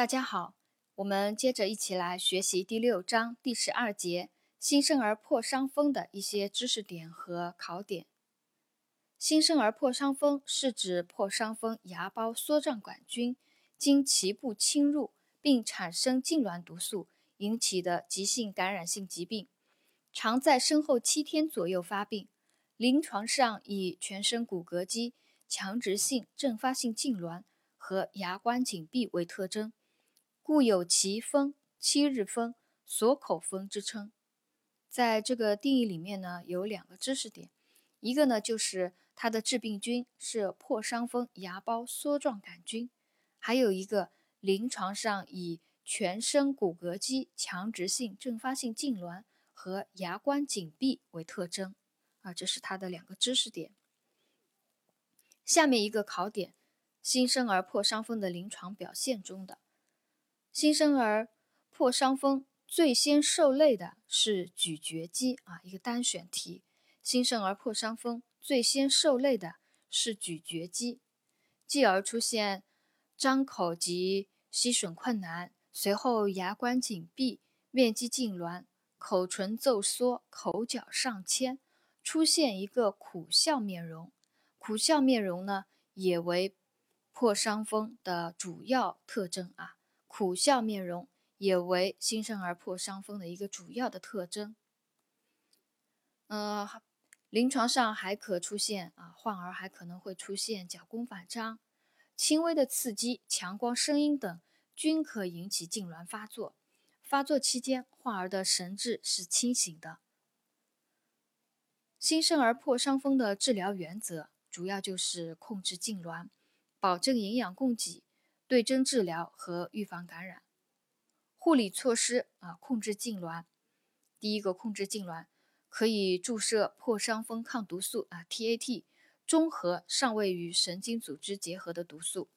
大家好，我们接着一起来学习第六章第十二节新生儿破伤风的一些知识点和考点。新生儿破伤风是指破伤风芽孢梭状杆菌经脐部侵入并产生痉挛毒素引起的急性感染性疾病，常在生后七天左右发病，临床上以全身骨骼肌强直性阵发性痉挛和牙关紧闭为特征。故有奇风、七日风、锁口风之称。在这个定义里面呢，有两个知识点，一个呢就是它的致病菌是破伤风芽孢梭状杆菌，还有一个临床上以全身骨骼肌强直性阵发性痉挛和牙关紧闭为特征。啊，这是它的两个知识点。下面一个考点：新生儿破伤风的临床表现中的。新生儿破伤风最先受累的是咀嚼肌啊，一个单选题。新生儿破伤风最先受累的是咀嚼肌，继而出现张口及吸吮困难，随后牙关紧闭、面肌痉挛、口唇皱缩、口角上牵，出现一个苦笑面容。苦笑面容呢，也为破伤风的主要特征啊。苦笑面容也为新生儿破伤风的一个主要的特征。呃，临床上还可出现啊，患儿还可能会出现脚弓反张、轻微的刺激、强光、声音等，均可引起痉挛发作。发作期间，患儿的神志是清醒的。新生儿破伤风的治疗原则主要就是控制痉挛，保证营养供给。对症治疗和预防感染，护理措施啊，控制痉挛。第一个控制痉挛，可以注射破伤风抗毒素啊，TAT，中和尚未与神经组织结合的毒素。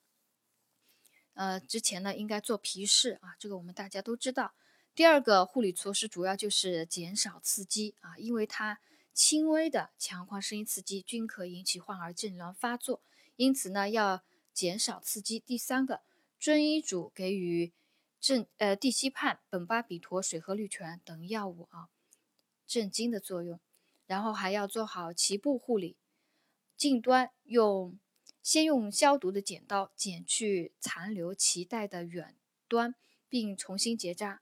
呃，之前呢应该做皮试啊，这个我们大家都知道。第二个护理措施主要就是减少刺激啊，因为它轻微的强化声音刺激均可引起患儿痉挛发作，因此呢要。减少刺激。第三个，遵医嘱给予镇呃地西泮、苯巴比妥、水合氯醛等药物啊，镇惊的作用。然后还要做好脐部护理，近端用先用消毒的剪刀剪去残留脐带的远端，并重新结扎。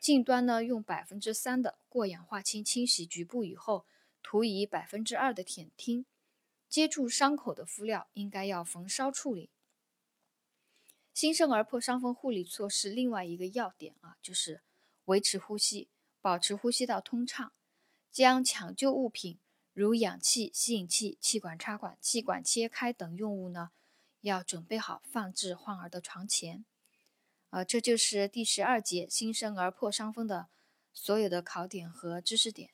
近端呢用百分之三的过氧化氢清洗局部以后，涂以百分之二的舔汀。接触伤口的敷料应该要焚烧处理。新生儿破伤风护理措施另外一个要点啊，就是维持呼吸，保持呼吸道通畅，将抢救物品如氧气、吸引器、气管插管、气管切开等用物呢，要准备好放置患儿的床前。啊，这就是第十二节新生儿破伤风的所有的考点和知识点。